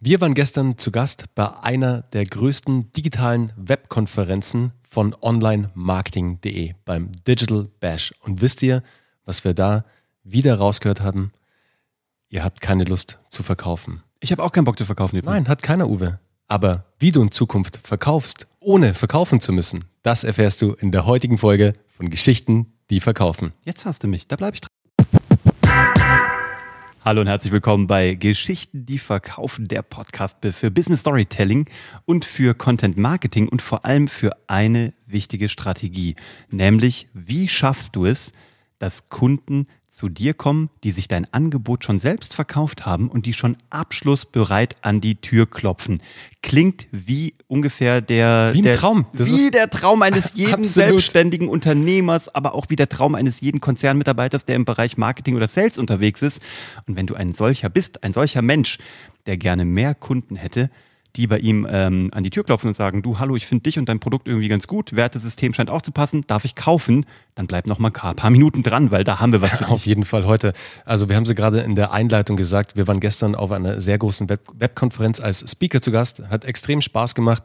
Wir waren gestern zu Gast bei einer der größten digitalen Webkonferenzen von onlinemarketing.de beim Digital Bash. Und wisst ihr, was wir da wieder rausgehört haben? Ihr habt keine Lust zu verkaufen. Ich habe auch keinen Bock zu verkaufen. Übrigens. Nein, hat keiner, Uwe. Aber wie du in Zukunft verkaufst, ohne verkaufen zu müssen, das erfährst du in der heutigen Folge von Geschichten, die verkaufen. Jetzt hast du mich, da bleibe ich dran. Hallo und herzlich willkommen bei Geschichten, die verkaufen, der Podcast für Business Storytelling und für Content Marketing und vor allem für eine wichtige Strategie, nämlich wie schaffst du es, dass Kunden zu dir kommen, die sich dein Angebot schon selbst verkauft haben und die schon abschlussbereit an die Tür klopfen. Klingt wie ungefähr der, wie der, Traum. Das wie der Traum eines jeden absolut. selbstständigen Unternehmers, aber auch wie der Traum eines jeden Konzernmitarbeiters, der im Bereich Marketing oder Sales unterwegs ist. Und wenn du ein solcher bist, ein solcher Mensch, der gerne mehr Kunden hätte, die bei ihm ähm, an die Tür klopfen und sagen, du, hallo, ich finde dich und dein Produkt irgendwie ganz gut, Wertesystem scheint auch zu passen, darf ich kaufen? Dann bleib noch mal ein paar Minuten dran, weil da haben wir was für dich. Auf jeden Fall heute. Also wir haben sie gerade in der Einleitung gesagt, wir waren gestern auf einer sehr großen Web Webkonferenz als Speaker zu Gast, hat extrem Spaß gemacht.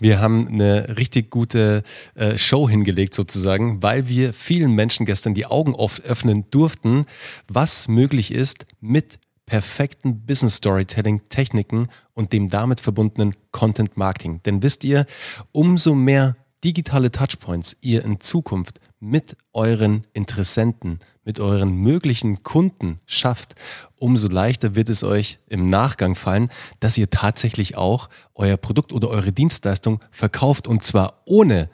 Wir haben eine richtig gute äh, Show hingelegt sozusagen, weil wir vielen Menschen gestern die Augen öffnen durften, was möglich ist mit perfekten Business Storytelling Techniken und dem damit verbundenen Content Marketing. Denn wisst ihr, umso mehr digitale Touchpoints ihr in Zukunft mit euren Interessenten, mit euren möglichen Kunden schafft, umso leichter wird es euch im Nachgang fallen, dass ihr tatsächlich auch euer Produkt oder eure Dienstleistung verkauft und zwar ohne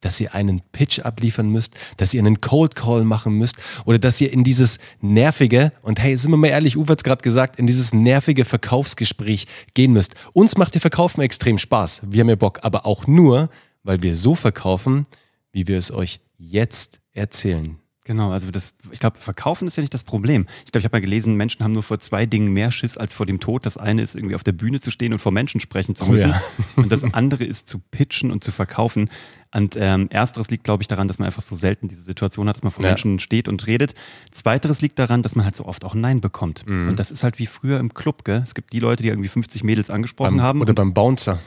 dass ihr einen Pitch abliefern müsst, dass ihr einen Cold Call machen müsst oder dass ihr in dieses nervige, und hey, sind wir mal ehrlich, Uwe hat es gerade gesagt, in dieses nervige Verkaufsgespräch gehen müsst. Uns macht ihr Verkaufen extrem Spaß. Wir haben ja Bock, aber auch nur, weil wir so verkaufen, wie wir es euch jetzt erzählen. Genau, also das, ich glaube, Verkaufen ist ja nicht das Problem. Ich glaube, ich habe mal gelesen, Menschen haben nur vor zwei Dingen mehr Schiss als vor dem Tod. Das eine ist irgendwie auf der Bühne zu stehen und vor Menschen sprechen zu müssen. Oh ja. und das andere ist zu pitchen und zu verkaufen. Und ähm, ersteres liegt, glaube ich, daran, dass man einfach so selten diese Situation hat, dass man vor ja. Menschen steht und redet. Zweiteres liegt daran, dass man halt so oft auch Nein bekommt. Mhm. Und das ist halt wie früher im Club, gell? Es gibt die Leute, die irgendwie 50 Mädels angesprochen beim, haben. Oder beim Bouncer.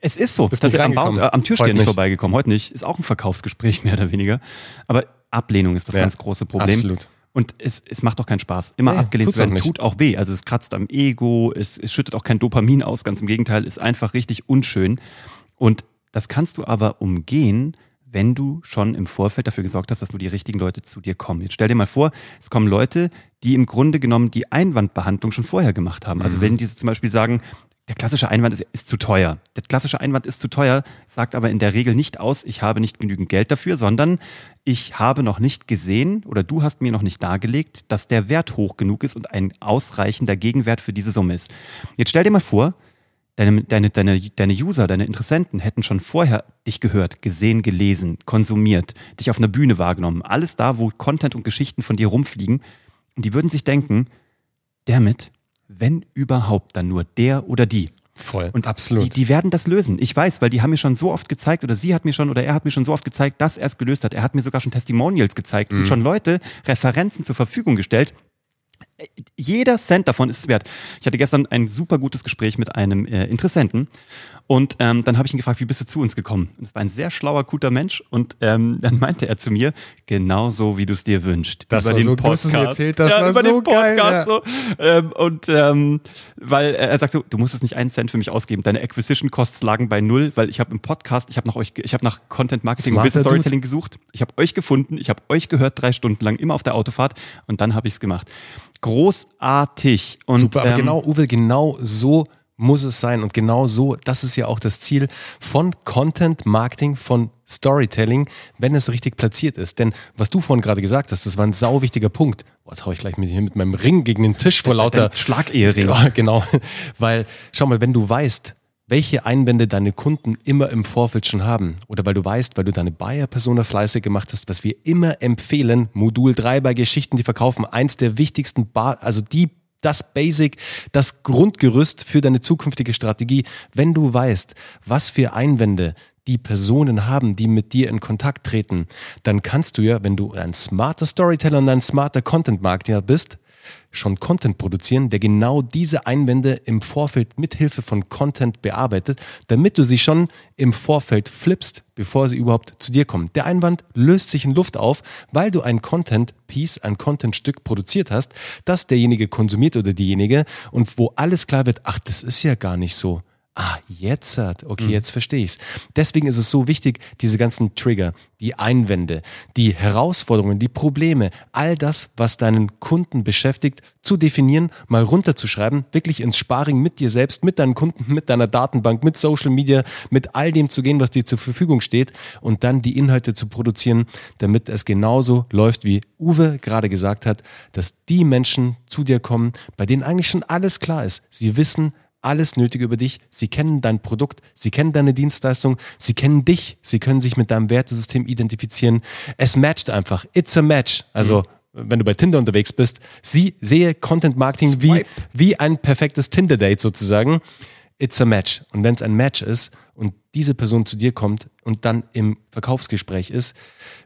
Es ist so. Bist ist am, äh, am Türsteher nicht vorbeigekommen. Heute nicht. Ist auch ein Verkaufsgespräch, mehr oder weniger. Aber Ablehnung ist das ja, ganz große Problem. Absolut. Und es, es macht auch keinen Spaß. Immer nee, abgelehnt zu werden tut auch weh. Also es kratzt am Ego, es, es schüttet auch kein Dopamin aus, ganz im Gegenteil, ist einfach richtig unschön. Und das kannst du aber umgehen, wenn du schon im Vorfeld dafür gesorgt hast, dass nur die richtigen Leute zu dir kommen. Jetzt stell dir mal vor, es kommen Leute, die im Grunde genommen die Einwandbehandlung schon vorher gemacht haben. Also mhm. wenn die zum Beispiel sagen, der klassische Einwand ist, ist, zu teuer. Der klassische Einwand ist zu teuer, sagt aber in der Regel nicht aus, ich habe nicht genügend Geld dafür, sondern ich habe noch nicht gesehen oder du hast mir noch nicht dargelegt, dass der Wert hoch genug ist und ein ausreichender Gegenwert für diese Summe ist. Jetzt stell dir mal vor, deine, deine, deine, deine User, deine Interessenten hätten schon vorher dich gehört, gesehen, gelesen, konsumiert, dich auf einer Bühne wahrgenommen, alles da, wo Content und Geschichten von dir rumfliegen. Und die würden sich denken, damit, wenn überhaupt, dann nur der oder die. Voll, und absolut. Die, die, werden das lösen. Ich weiß, weil die haben mir schon so oft gezeigt oder sie hat mir schon oder er hat mir schon so oft gezeigt, dass er es gelöst hat. Er hat mir sogar schon Testimonials gezeigt mhm. und schon Leute Referenzen zur Verfügung gestellt, jeder Cent davon ist es wert. Ich hatte gestern ein super gutes Gespräch mit einem äh, Interessenten und ähm, dann habe ich ihn gefragt, wie bist du zu uns gekommen? Es war ein sehr schlauer, guter Mensch und ähm, dann meinte er zu mir, genauso wie du es dir wünschst. Das über war den so, Podcast. Du erzählt, das ja, war über so den Podcast geil, ja. so. Ähm, und ähm, weil er sagt so, du musst es nicht einen Cent für mich ausgeben. Deine Acquisition Costs lagen bei null, weil ich habe im Podcast, ich habe nach euch, ich habe nach Content Marketing Smarter und Business Storytelling Dude. gesucht. Ich habe euch gefunden, ich habe euch gehört drei Stunden lang immer auf der Autofahrt und dann habe ich es gemacht großartig. Und, Super, aber ähm, genau, Uwe, genau so muss es sein. Und genau so, das ist ja auch das Ziel von Content Marketing, von Storytelling, wenn es richtig platziert ist. Denn was du vorhin gerade gesagt hast, das war ein sau wichtiger Punkt. Boah, jetzt hau ich gleich mit, hier mit meinem Ring gegen den Tisch vor lauter Schlagehering. Ja, genau. Weil, schau mal, wenn du weißt, welche Einwände deine Kunden immer im Vorfeld schon haben. Oder weil du weißt, weil du deine Buyer-Persona fleißig gemacht hast, was wir immer empfehlen, Modul 3 bei Geschichten, die verkaufen, eins der wichtigsten, Bar also die das Basic, das Grundgerüst für deine zukünftige Strategie. Wenn du weißt, was für Einwände die Personen haben, die mit dir in Kontakt treten, dann kannst du ja, wenn du ein smarter Storyteller und ein smarter Content-Marketer bist, schon Content produzieren, der genau diese Einwände im Vorfeld mithilfe von Content bearbeitet, damit du sie schon im Vorfeld flippst, bevor sie überhaupt zu dir kommen. Der Einwand löst sich in Luft auf, weil du ein Content-Piece, ein Content-Stück produziert hast, das derjenige konsumiert oder diejenige und wo alles klar wird, ach, das ist ja gar nicht so ah, jetzt hat, okay, mhm. jetzt verstehe ich's. Deswegen ist es so wichtig, diese ganzen Trigger, die Einwände, die Herausforderungen, die Probleme, all das, was deinen Kunden beschäftigt, zu definieren, mal runterzuschreiben, wirklich ins Sparring mit dir selbst, mit deinen Kunden, mit deiner Datenbank, mit Social Media, mit all dem zu gehen, was dir zur Verfügung steht und dann die Inhalte zu produzieren, damit es genauso läuft, wie Uwe gerade gesagt hat, dass die Menschen zu dir kommen, bei denen eigentlich schon alles klar ist. Sie wissen, alles Nötige über dich. Sie kennen dein Produkt, sie kennen deine Dienstleistung, sie kennen dich, sie können sich mit deinem Wertesystem identifizieren. Es matcht einfach. It's a match. Also, mhm. wenn du bei Tinder unterwegs bist, sie sehe Content Marketing wie, wie ein perfektes Tinder-Date sozusagen. It's a match. Und wenn es ein Match ist und diese Person zu dir kommt und dann im Verkaufsgespräch ist,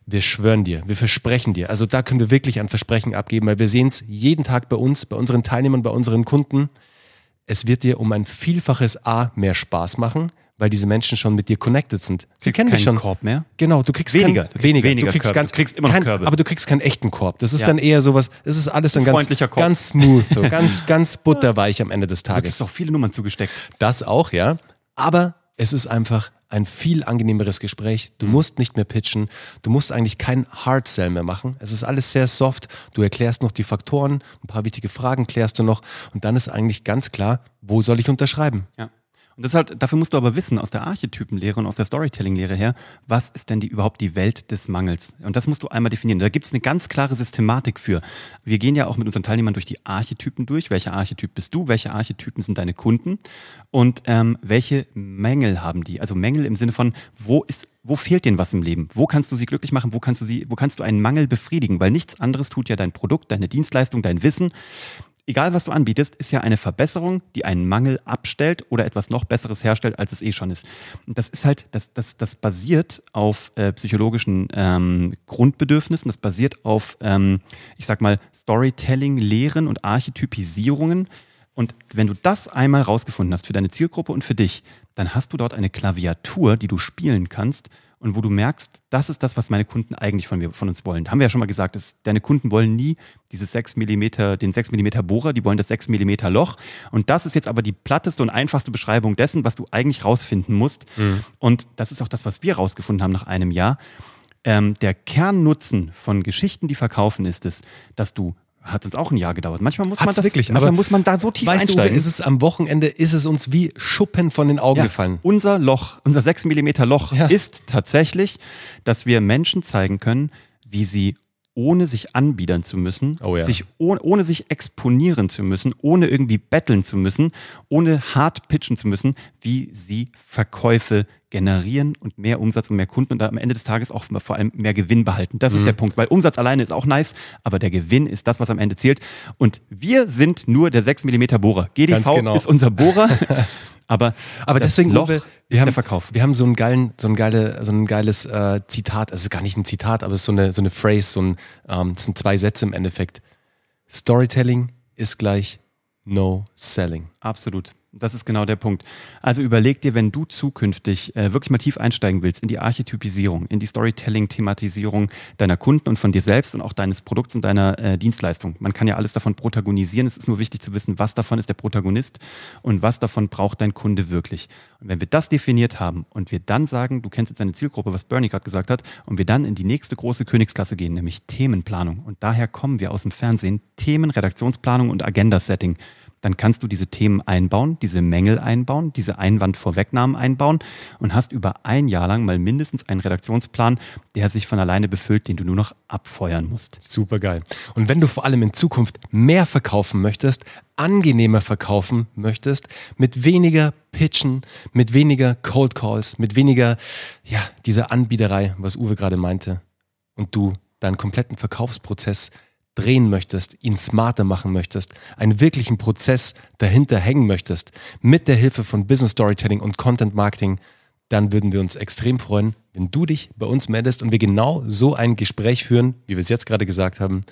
wir schwören dir, wir versprechen dir. Also da können wir wirklich ein Versprechen abgeben, weil wir sehen es jeden Tag bei uns, bei unseren Teilnehmern, bei unseren Kunden es wird dir um ein Vielfaches A mehr Spaß machen, weil diese Menschen schon mit dir connected sind. Sie kriegst kennen dich schon. Korb mehr? Genau, du kriegst weniger, kein, du kriegst weniger, weniger. Du kriegst Körbe. ganz, du kriegst immer noch kein, Körbe. aber du kriegst keinen echten Korb. Das ist ja. dann eher sowas. Es ist alles dann ganz, ganz smooth, so ganz, ganz butterweich am Ende des Tages. Du kriegst auch viele Nummern zugesteckt. Das auch, ja. Aber es ist einfach ein viel angenehmeres Gespräch. Du mhm. musst nicht mehr pitchen. Du musst eigentlich kein Hard Sell mehr machen. Es ist alles sehr soft. Du erklärst noch die Faktoren, ein paar wichtige Fragen klärst du noch und dann ist eigentlich ganz klar, wo soll ich unterschreiben? Ja. Und deshalb, dafür musst du aber wissen, aus der Archetypenlehre und aus der Storytelling-Lehre her, was ist denn die, überhaupt die Welt des Mangels? Und das musst du einmal definieren. Da gibt es eine ganz klare Systematik für. Wir gehen ja auch mit unseren Teilnehmern durch die Archetypen durch. Welcher Archetyp bist du? Welche Archetypen sind deine Kunden? Und ähm, welche Mängel haben die? Also Mängel im Sinne von, wo ist wo fehlt denen was im Leben? Wo kannst du sie glücklich machen? Wo kannst du sie, wo kannst du einen Mangel befriedigen? Weil nichts anderes tut ja dein Produkt, deine Dienstleistung, dein Wissen egal was du anbietest, ist ja eine Verbesserung, die einen Mangel abstellt oder etwas noch Besseres herstellt, als es eh schon ist. Und das ist halt, das, das, das basiert auf äh, psychologischen ähm, Grundbedürfnissen, das basiert auf, ähm, ich sag mal, Storytelling, Lehren und Archetypisierungen. Und wenn du das einmal rausgefunden hast für deine Zielgruppe und für dich, dann hast du dort eine Klaviatur, die du spielen kannst und wo du merkst, das ist das, was meine Kunden eigentlich von, mir, von uns wollen. Haben wir ja schon mal gesagt, dass deine Kunden wollen nie dieses 6 mm, den 6 mm Bohrer, die wollen das 6 mm Loch. Und das ist jetzt aber die platteste und einfachste Beschreibung dessen, was du eigentlich rausfinden musst. Mhm. Und das ist auch das, was wir rausgefunden haben nach einem Jahr. Ähm, der Kernnutzen von Geschichten, die verkaufen, ist es, dass du hat uns auch ein Jahr gedauert. Manchmal muss Hat's man das wirklich, manchmal aber muss man da so tief weißt einsteigen. Du, ist es am Wochenende ist es uns wie Schuppen von den Augen ja, gefallen. Unser Loch, unser 6 mm Loch ja. ist tatsächlich, dass wir Menschen zeigen können, wie sie ohne sich anbiedern zu müssen, oh ja. sich ohne, ohne sich exponieren zu müssen, ohne irgendwie betteln zu müssen, ohne hart pitchen zu müssen, wie sie Verkäufe generieren und mehr Umsatz und mehr Kunden und am Ende des Tages auch vor allem mehr Gewinn behalten. Das mhm. ist der Punkt, weil Umsatz alleine ist auch nice, aber der Gewinn ist das, was am Ende zählt. Und wir sind nur der 6 mm Bohrer. GDV genau. ist unser Bohrer. Aber, aber deswegen, Loch wir, wir haben, der Verkauf. Wir haben so ein, geilen, so ein, geile, so ein geiles äh, Zitat, also es ist gar nicht ein Zitat, aber es ist so eine, so eine Phrase, so ein, ähm, das sind zwei Sätze im Endeffekt. Storytelling ist gleich No Selling. Absolut. Das ist genau der Punkt. Also überleg dir, wenn du zukünftig äh, wirklich mal tief einsteigen willst in die Archetypisierung, in die Storytelling-Thematisierung deiner Kunden und von dir selbst und auch deines Produkts und deiner äh, Dienstleistung. Man kann ja alles davon protagonisieren. Es ist nur wichtig zu wissen, was davon ist der Protagonist und was davon braucht dein Kunde wirklich. Und wenn wir das definiert haben und wir dann sagen, du kennst jetzt deine Zielgruppe, was Bernie gerade gesagt hat, und wir dann in die nächste große Königsklasse gehen, nämlich Themenplanung. Und daher kommen wir aus dem Fernsehen. Themen, Redaktionsplanung und Agenda-Setting dann kannst du diese Themen einbauen, diese Mängel einbauen, diese Einwandvorwegnahmen einbauen und hast über ein Jahr lang mal mindestens einen Redaktionsplan, der sich von alleine befüllt, den du nur noch abfeuern musst. Super geil. Und wenn du vor allem in Zukunft mehr verkaufen möchtest, angenehmer verkaufen möchtest, mit weniger Pitchen, mit weniger Cold Calls, mit weniger, ja, dieser Anbieterei, was Uwe gerade meinte, und du deinen kompletten Verkaufsprozess drehen möchtest, ihn smarter machen möchtest, einen wirklichen Prozess dahinter hängen möchtest, mit der Hilfe von Business Storytelling und Content Marketing, dann würden wir uns extrem freuen, wenn du dich bei uns meldest und wir genau so ein Gespräch führen, wie wir es jetzt gerade gesagt haben,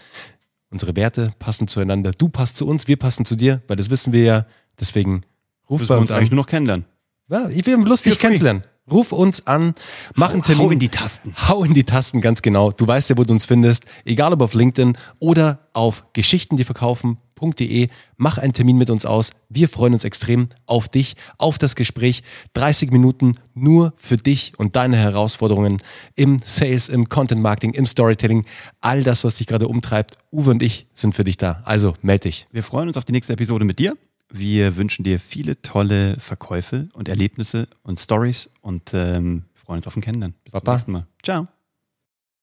Unsere Werte passen zueinander. Du passt zu uns, wir passen zu dir, weil das wissen wir ja. Deswegen ruf bei uns, uns an. eigentlich nur noch kennenlernen. Ja, ich will Lust, dich kennenzulernen. Ruf uns an, mach einen Termin. Hau in die Tasten. Hau in die Tasten, ganz genau. Du weißt ja, wo du uns findest. Egal ob auf LinkedIn oder auf geschichtendieverkaufen.de. Mach einen Termin mit uns aus. Wir freuen uns extrem auf dich, auf das Gespräch. 30 Minuten nur für dich und deine Herausforderungen im Sales, im Content Marketing, im Storytelling. All das, was dich gerade umtreibt. Uwe und ich sind für dich da. Also melde dich. Wir freuen uns auf die nächste Episode mit dir. Wir wünschen dir viele tolle Verkäufe und Erlebnisse und Stories und ähm, freuen uns auf ein Kennenlernen. Bis Papa. zum nächsten Mal. Ciao.